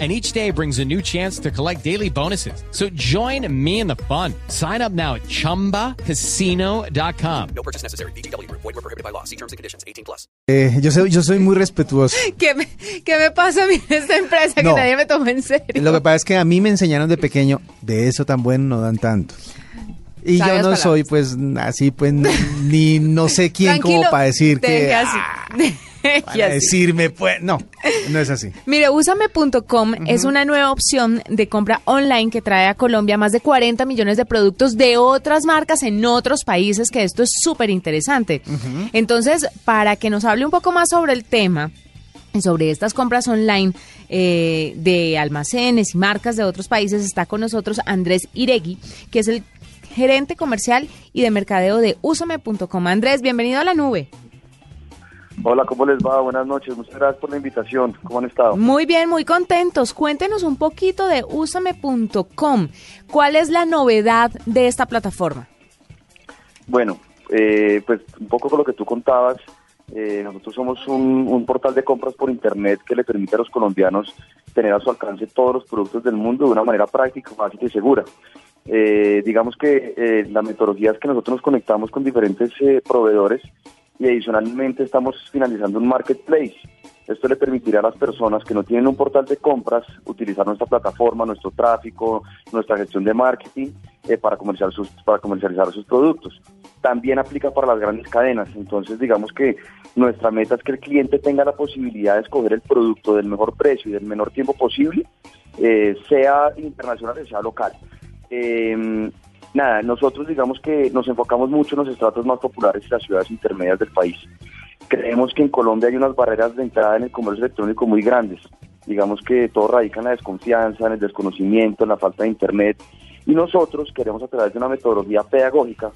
and each day brings a new chance to collect daily bonuses. So join me in the fun. Sign up now at ChumbaCasino.com. No purchase necessary. BGW. Void were prohibited by law. See terms and conditions. 18 plus. Eh, yo, soy, yo soy muy respetuoso. ¿Qué me, ¿Qué me pasa a mí en esta empresa No. que nadie me toma en serio? Lo que pasa es que a mí me enseñaron de pequeño, de eso tan bueno no dan tanto. Y yo no palabras. soy pues así pues ni no sé quién como Tranquilo, para decir que así. ah, para decirme pues no, no es así. Mire, úsame.com es una nueva opción de compra online que trae a Colombia más de 40 millones de productos de otras marcas en otros países, que esto es súper interesante. Entonces, para que nos hable un poco más sobre el tema, sobre estas compras online eh, de almacenes y marcas de otros países, está con nosotros Andrés Iregui, que es el gerente comercial y de mercadeo de úsame.com. Andrés, bienvenido a la nube. Hola, ¿cómo les va? Buenas noches. Muchas gracias por la invitación. ¿Cómo han estado? Muy bien, muy contentos. Cuéntenos un poquito de úsame.com. ¿Cuál es la novedad de esta plataforma? Bueno, eh, pues un poco con lo que tú contabas, eh, nosotros somos un, un portal de compras por Internet que le permite a los colombianos tener a su alcance todos los productos del mundo de una manera práctica, fácil y segura. Eh, digamos que eh, la metodología es que nosotros nos conectamos con diferentes eh, proveedores y adicionalmente estamos finalizando un marketplace. Esto le permitirá a las personas que no tienen un portal de compras utilizar nuestra plataforma, nuestro tráfico, nuestra gestión de marketing eh, para, comercial sus, para comercializar sus productos. También aplica para las grandes cadenas. Entonces, digamos que nuestra meta es que el cliente tenga la posibilidad de escoger el producto del mejor precio y del menor tiempo posible, eh, sea internacional o sea local. Eh, nada, nosotros digamos que nos enfocamos mucho en los estratos más populares y las ciudades intermedias del país. Creemos que en Colombia hay unas barreras de entrada en el comercio electrónico muy grandes. Digamos que todo radica en la desconfianza, en el desconocimiento, en la falta de internet. Y nosotros queremos a través de una metodología pedagógica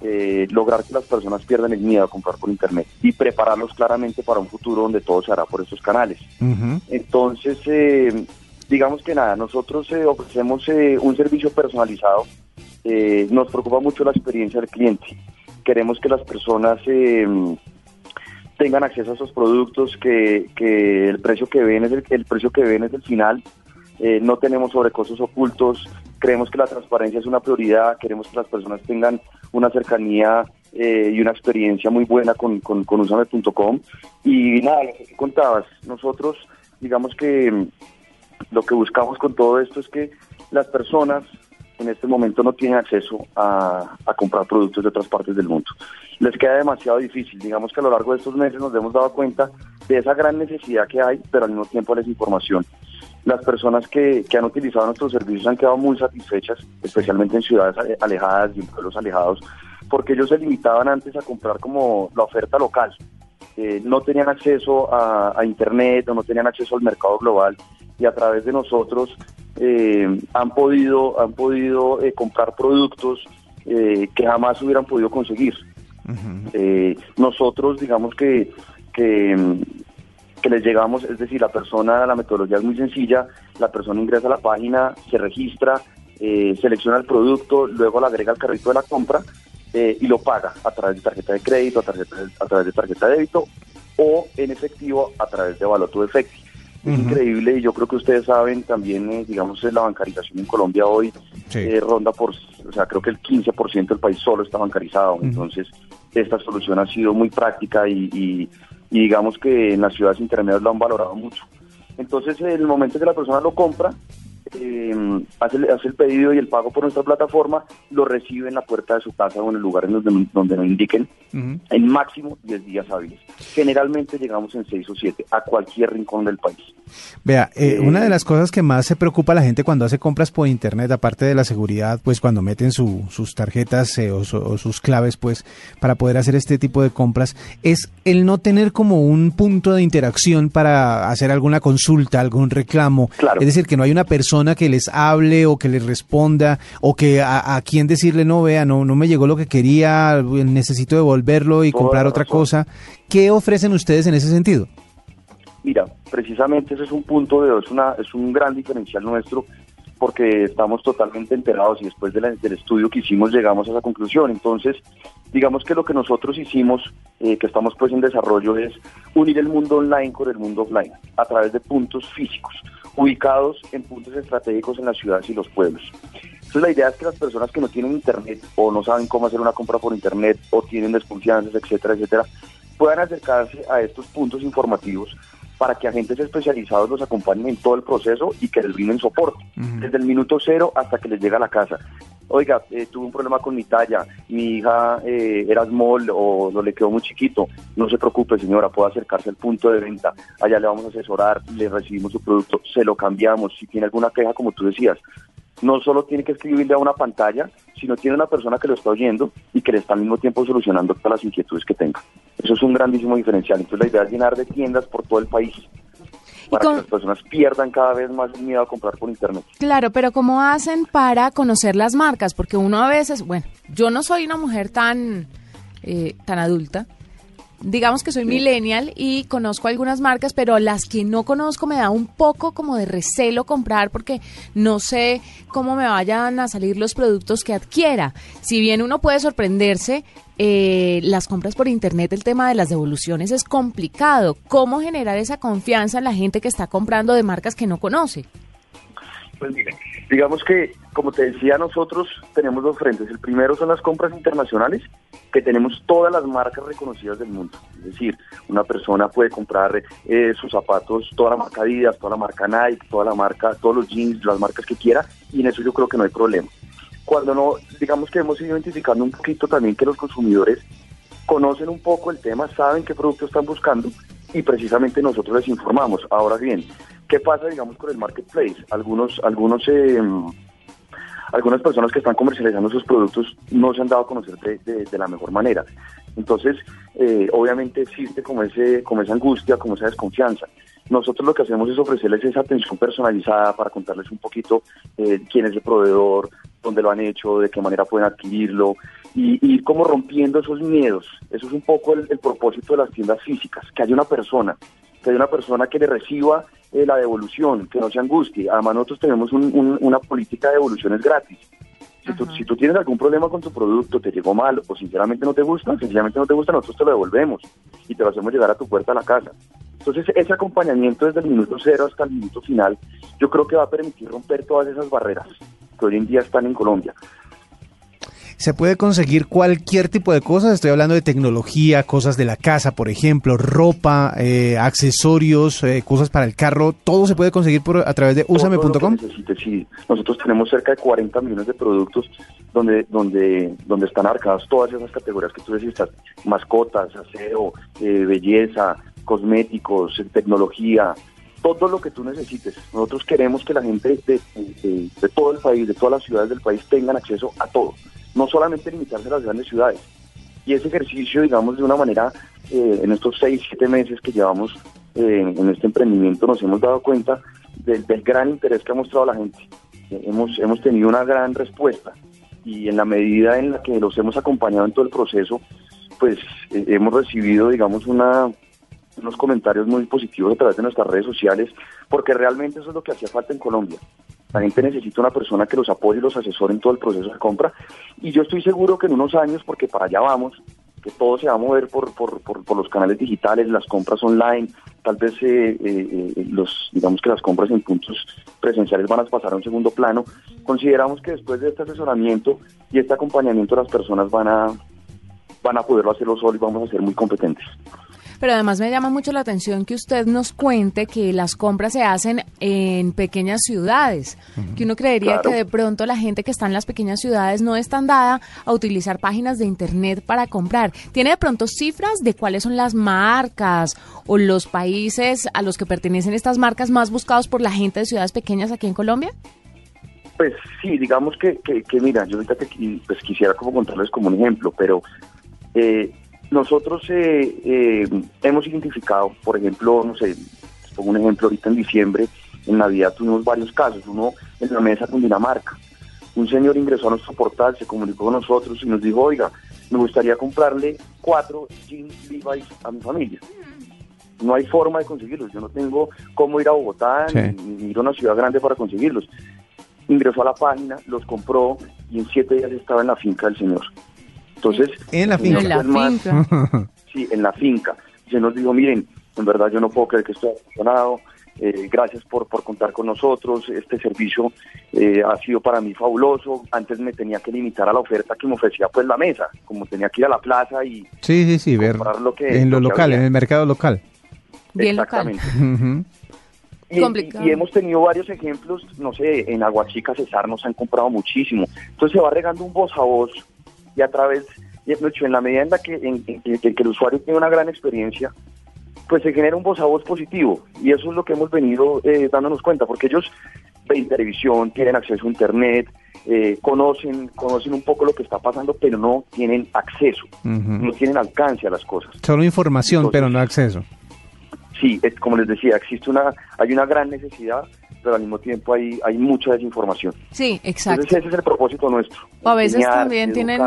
eh, lograr que las personas pierdan el miedo a comprar por internet y prepararlos claramente para un futuro donde todo se hará por estos canales. Entonces, eh, digamos que nada, nosotros eh, ofrecemos eh, un servicio personalizado. Eh, nos preocupa mucho la experiencia del cliente. Queremos que las personas eh, tengan acceso a esos productos, que, que el precio que ven es el, el precio que ven es el final. Eh, no tenemos sobrecostos ocultos. Creemos que la transparencia es una prioridad. Queremos que las personas tengan una cercanía eh, y una experiencia muy buena con, con, con usame.com. Y nada, lo que contabas, nosotros, digamos que lo que buscamos con todo esto es que las personas en este momento no tienen acceso a, a comprar productos de otras partes del mundo. Les queda demasiado difícil. Digamos que a lo largo de estos meses nos hemos dado cuenta de esa gran necesidad que hay, pero al mismo tiempo les información. Las personas que, que han utilizado nuestros servicios han quedado muy satisfechas, especialmente en ciudades ale- alejadas y en pueblos alejados, porque ellos se limitaban antes a comprar como la oferta local. Eh, no tenían acceso a, a Internet o no tenían acceso al mercado global y a través de nosotros eh, han podido, han podido eh, comprar productos eh, que jamás hubieran podido conseguir. Nosotros, digamos que, que, que les llegamos, es decir, la persona, la metodología es muy sencilla, la persona ingresa a la página, se registra, selecciona el producto, luego lo agrega al carrito de la compra y lo paga a través de tarjeta de crédito, a, tarjeta, a través de tarjeta de débito o en efectivo a través de Baloto Efecti. Es increíble y yo creo que ustedes saben también, eh, digamos, eh, la bancarización en Colombia hoy Sí. eh, ronda por, o sea, creo que el 15% del país solo está bancarizado. Entonces, esta solución ha sido muy práctica y, y- y digamos que en las ciudades intermedias lo han valorado mucho. Entonces, en el momento que la persona lo compra, eh, hace, hace el pedido y el pago por nuestra plataforma, lo recibe en la puerta de su casa o en el lugar en donde, donde nos indiquen, en máximo 10 días hábiles. Generalmente llegamos en 6 o 7 a cualquier rincón del país. Vea, eh, una de las cosas que más se preocupa a la gente cuando hace compras por internet, aparte de la seguridad, pues cuando meten su- sus tarjetas eh, o, su- o sus claves, pues para poder hacer este tipo de compras, es el no tener como un punto de interacción para hacer alguna consulta, algún reclamo. Claro. Es decir, que no hay una persona que les hable o que les responda o que a, a quien decirle, no, vea, no, no me llegó lo que quería, necesito devolverlo y Toda comprar otra cosa. ¿Qué ofrecen ustedes en ese sentido? Mira, precisamente ese es un punto de es una es un gran diferencial nuestro porque estamos totalmente enterados y después del estudio que hicimos llegamos a esa conclusión. Entonces, digamos que lo que nosotros hicimos, eh, que estamos pues en desarrollo, es unir el mundo online con el mundo offline a través de puntos físicos, ubicados en puntos estratégicos en las ciudades y los pueblos. Entonces la idea es que las personas que no tienen internet o no saben cómo hacer una compra por internet o tienen desconfianzas, etcétera, etcétera, puedan acercarse a estos puntos informativos para que agentes especializados los acompañen en todo el proceso y que les brinden soporte, desde el minuto cero hasta que les llega a la casa. Oiga, eh, tuve un problema con mi talla, mi hija eh, era small o no le quedó muy chiquito. No se preocupe, señora, puede acercarse al punto de venta. Allá le vamos a asesorar, le recibimos su producto, se lo cambiamos. Si tiene alguna queja, como tú decías, no solo tiene que escribirle a una pantalla, sino tiene una persona que lo está oyendo y que le está al mismo tiempo solucionando todas las inquietudes que tenga. Eso es un grandísimo diferencial. Entonces la idea es llenar de tiendas por todo el país para que las personas pierdan cada vez más miedo a comprar por internet. Claro, pero ¿cómo hacen para conocer las marcas? Porque uno a veces, bueno, yo no soy una mujer tan, eh, tan adulta. Digamos que soy millennial y conozco algunas marcas, pero las que no conozco me da un poco como de recelo comprar porque no sé cómo me vayan a salir los productos que adquiera. Si bien uno puede sorprenderse, eh, las compras por internet, el tema de las devoluciones es complicado. ¿Cómo generar esa confianza en la gente que está comprando de marcas que no conoce? Pues mire, digamos que, como te decía, nosotros tenemos dos frentes. El primero son las compras internacionales, que tenemos todas las marcas reconocidas del mundo. Es decir, una persona puede comprar eh, sus zapatos, toda la marca Adidas, toda la marca Nike, toda la marca, todos los jeans, las marcas que quiera, y en eso yo creo que no hay problema. Cuando no, digamos que hemos ido identificando un poquito también que los consumidores conocen un poco el tema, saben qué producto están buscando y precisamente nosotros les informamos. Ahora bien, ¿qué pasa, digamos, con el marketplace? Algunos, algunos, eh, algunas personas que están comercializando sus productos no se han dado a conocer de, la mejor manera. Entonces, eh, obviamente existe como, ese, como esa angustia, como esa desconfianza. Nosotros lo que hacemos es ofrecerles esa atención personalizada para contarles un poquito eh, quién es el proveedor, dónde lo han hecho, de qué manera pueden adquirirlo y, y ir como rompiendo esos miedos. Eso es un poco el, el propósito de las tiendas físicas, que haya una persona, que haya una persona que le reciba eh, la devolución, que no se angustie. Además nosotros tenemos un- un- una política de devoluciones gratis. Si tú, si tú tienes algún problema con tu producto, te llegó mal o sinceramente no te gusta, sencillamente no te gusta, nosotros te lo devolvemos y te lo hacemos llegar a tu puerta a la casa. Entonces, ese acompañamiento desde el minuto cero hasta el minuto final, yo creo que va a permitir romper todas esas barreras que hoy en día están en Colombia. Se puede conseguir cualquier tipo de cosas, estoy hablando de tecnología, cosas de la casa, por ejemplo, ropa, eh, accesorios, eh, cosas para el carro, todo se puede conseguir por, a través de usame.com. sí. Nosotros tenemos cerca de 40 millones de productos donde donde donde están abarcadas todas esas categorías que tú decís, mascotas, aseo, eh, belleza, cosméticos, tecnología, todo lo que tú necesites. Nosotros queremos que la gente de, de- de todo el país, de todas las ciudades del país tengan acceso a todo, no solamente limitarse a las grandes ciudades. Y ese ejercicio, digamos, de una manera, eh, en estos seis, siete meses que llevamos eh, en este emprendimiento, nos hemos dado cuenta del, gran interés que ha mostrado la gente. Eh, hemos, hemos tenido una gran respuesta y en la medida en la que los hemos acompañado en todo el proceso, pues hemos recibido, digamos, unos comentarios muy positivos a través de nuestras redes sociales, porque realmente eso es lo que hacía falta en Colombia. La gente necesita una persona que los apoye y los asesore en todo el proceso de compra. Y yo estoy seguro que en unos años, porque para allá vamos, que todo se va a mover por, por, por, los canales digitales, las compras online, tal vez eh, eh, eh, los, digamos que las compras en puntos presenciales van a pasar a un segundo plano. Consideramos que después de este asesoramiento y este acompañamiento las personas van a, van a poderlo hacerlo solo y vamos a ser muy competentes. Pero además me llama mucho la atención que usted nos cuente que las compras se hacen en pequeñas ciudades, que uno creería Claro. que de pronto la gente que está en las pequeñas ciudades no es tan dada a utilizar páginas de internet para comprar. ¿Tiene de pronto cifras de cuáles son las marcas o los países a los que pertenecen estas marcas más buscados por la gente de ciudades pequeñas aquí en Colombia? Pues sí, digamos que, que, que mira, yo ahorita te pues quisiera como contarles como un ejemplo, pero eh, nosotros eh, eh, hemos identificado, por ejemplo, no sé, les pongo un ejemplo, ahorita en diciembre, en Navidad tuvimos varios casos, uno en la mesa con Dinamarca. Un señor ingresó a nuestro portal, se comunicó con nosotros y nos dijo, oiga, me gustaría comprarle cuatro jeans Levi's a mi familia. No hay forma de conseguirlos. Yo no tengo cómo ir a Bogotá Sí. ni, ni ir a una ciudad grande para conseguirlos. Ingresó a la página, los compró y en siete días estaba en la finca del señor. Entonces, En la finca. En la es más, finca. Sí, en la finca. Se nos dijo, miren, en verdad yo no puedo creer que esto haya funcionado. eh, gracias por, por contar con nosotros. Este servicio eh, ha sido para mí fabuloso. Antes me tenía que limitar a la oferta que me ofrecía pues la mesa, como tenía que ir a la plaza y Sí, sí, sí, ver comprar lo que- en lo local, había. en el mercado local. Bien local. exactamente. Complicado. y- y hemos tenido varios ejemplos, no sé, en Aguachica, Cesar nos han comprado muchísimo. Entonces se va regando un voz a voz y a través, y de hecho, en la medida en la que, en- en- en que el usuario tiene una gran experiencia, pues se genera un voz a voz positivo. Y eso es lo que hemos venido eh, dándonos cuenta, porque ellos ven televisión, tienen acceso a Internet, eh, conocen, conocen un poco lo que está pasando, pero no tienen acceso, no tienen alcance a las cosas. Solo información, Entonces- pero no acceso. Sí, es, como les decía, existe una, hay una gran necesidad, pero al mismo tiempo hay, hay mucha desinformación. Sí, exacto. Entonces ese es el propósito nuestro. O a veces enseñar, también tienen,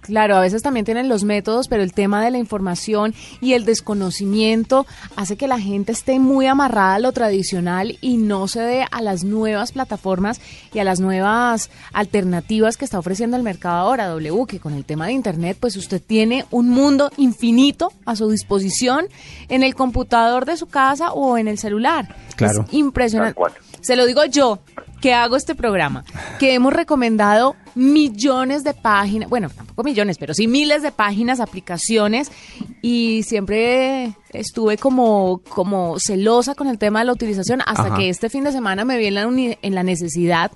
claro, a veces también tienen los métodos, pero el tema de la información y el desconocimiento hace que la gente esté muy amarrada a lo tradicional y no se dé a las nuevas plataformas y a las nuevas alternativas que está ofreciendo el mercado ahora, W, que con el tema de Internet, pues usted tiene un mundo infinito a su disposición en el computador de su casa o en el celular. Claro. Es impresionante. Se lo digo yo, que hago este programa, que hemos recomendado millones de páginas, bueno, tampoco millones, pero sí miles de páginas, aplicaciones, y siempre estuve como, como celosa con el tema de la utilización, hasta Ajá. que este fin de semana me vi en la, en la necesidad,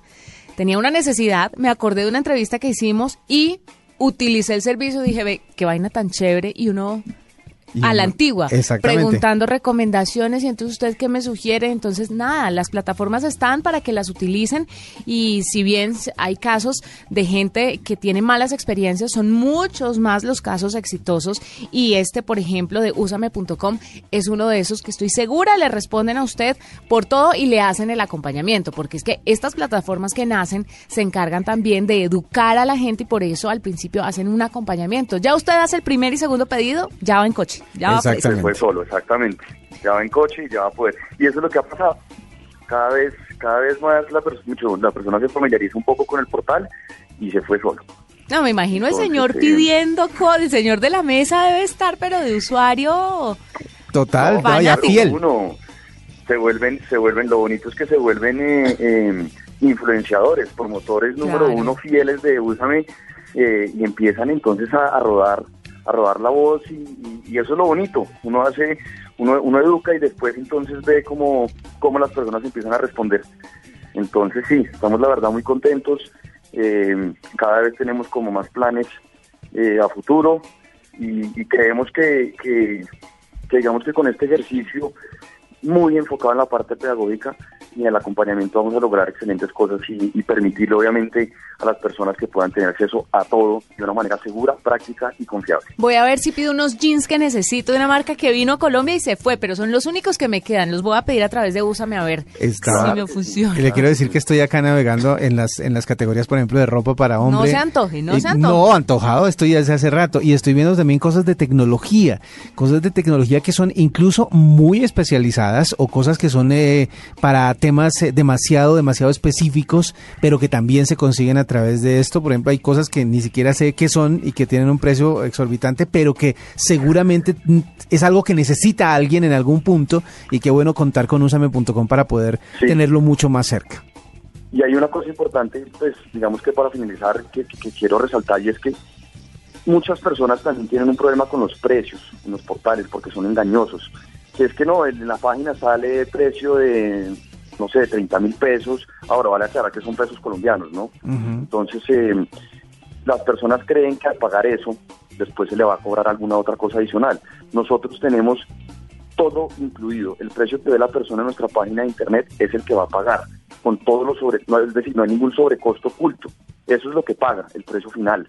tenía una necesidad, me acordé de una entrevista que hicimos y utilicé el servicio, dije, ve, qué vaina tan chévere, y uno Y a la antigua, preguntando recomendaciones y entonces usted qué me sugiere, entonces nada, las plataformas están para que las utilicen y si bien hay casos de gente que tiene malas experiencias, son muchos más los casos exitosos y este, por ejemplo, de usame.com es uno de esos que estoy segura le responden a usted por todo y le hacen el acompañamiento, porque es que estas plataformas que nacen se encargan también de educar a la gente y por eso al principio hacen un acompañamiento. Ya usted hace el primer y segundo pedido, ya va en coche. Ya va pues. Se fue solo, exactamente. Ya va en coche y ya va a poder. Y eso es lo que ha pasado. Cada vez, cada vez más la, pers- mucho- la persona se familiariza un poco con el portal y se fue solo. No, me imagino el señor sí. pidiendo el señor de la mesa debe estar, pero de usuario. Total, No, vaya fiel. Uno, se vuelven, se vuelven, lo bonito es que se vuelven eh, eh, influenciadores, promotores número Claro. uno fieles de Úsame eh, y empiezan entonces a, a rodar a rodar la voz y, eso es lo bonito. Uno hace, uno, uno educa y después entonces ve cómo, cómo las personas empiezan a responder. Entonces sí, estamos la verdad muy contentos. eh, cada vez tenemos como más planes eh, a futuro y, y creemos que, que, que digamos que con este ejercicio muy enfocado en la parte pedagógica y en el acompañamiento vamos a lograr excelentes cosas y, y permitirle obviamente a las personas que puedan tener acceso a todo de una manera segura, práctica y confiable. Voy a ver si pido unos jeans que necesito de una marca que vino a Colombia y se fue, pero son los únicos que me quedan. Los voy a pedir a través de Úsame a ver Está- si me funciona. Y le quiero decir que estoy acá navegando en las en las categorías, por ejemplo, de ropa para hombre. se antoje, no Y- se antoje. No, antojado estoy desde hace rato. Y estoy viendo también cosas de tecnología. Cosas de tecnología que son incluso muy especializadas o cosas que son eh, para temas eh, demasiado, demasiado específicos, pero que también se consiguen a través de esto. Por ejemplo, hay cosas que ni siquiera sé qué son y que tienen un precio exorbitante, pero que seguramente es algo que necesita alguien en algún punto y qué bueno contar con usame.com para poder Sí. tenerlo mucho más cerca. Y hay una cosa importante, pues digamos que para finalizar, que, que quiero resaltar y es que muchas personas también tienen un problema con los precios en los portales porque son engañosos. Si es que no, en la página sale precio de, no sé, de 30 mil pesos, ahora vale aclarar que son pesos colombianos, ¿no? Entonces, eh, las personas creen que al pagar eso, después se le va a cobrar alguna otra cosa adicional. Nosotros tenemos todo incluido. El precio que ve la persona en nuestra página de internet es el que va a pagar, con todos los sobre, no, es decir, no hay ningún sobrecosto oculto. Eso es lo que paga, el precio final.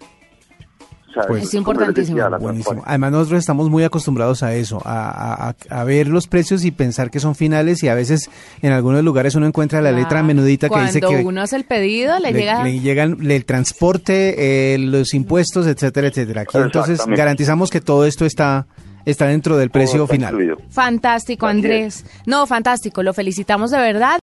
Sea, Pues- Es importantísimo. Buenísimo. Además nosotros estamos muy acostumbrados a eso, a, a- a ver los precios y pensar que son finales y a veces en algunos lugares uno encuentra la letra Claro. menudita que dice Cuando que uno hace el pedido, le, llega... le llegan el transporte, eh, los impuestos, etcétera, etcétera. Aquí entonces garantizamos que todo esto está está dentro del precio final. Fantástico, Andrés. No, fantástico. Lo felicitamos de verdad.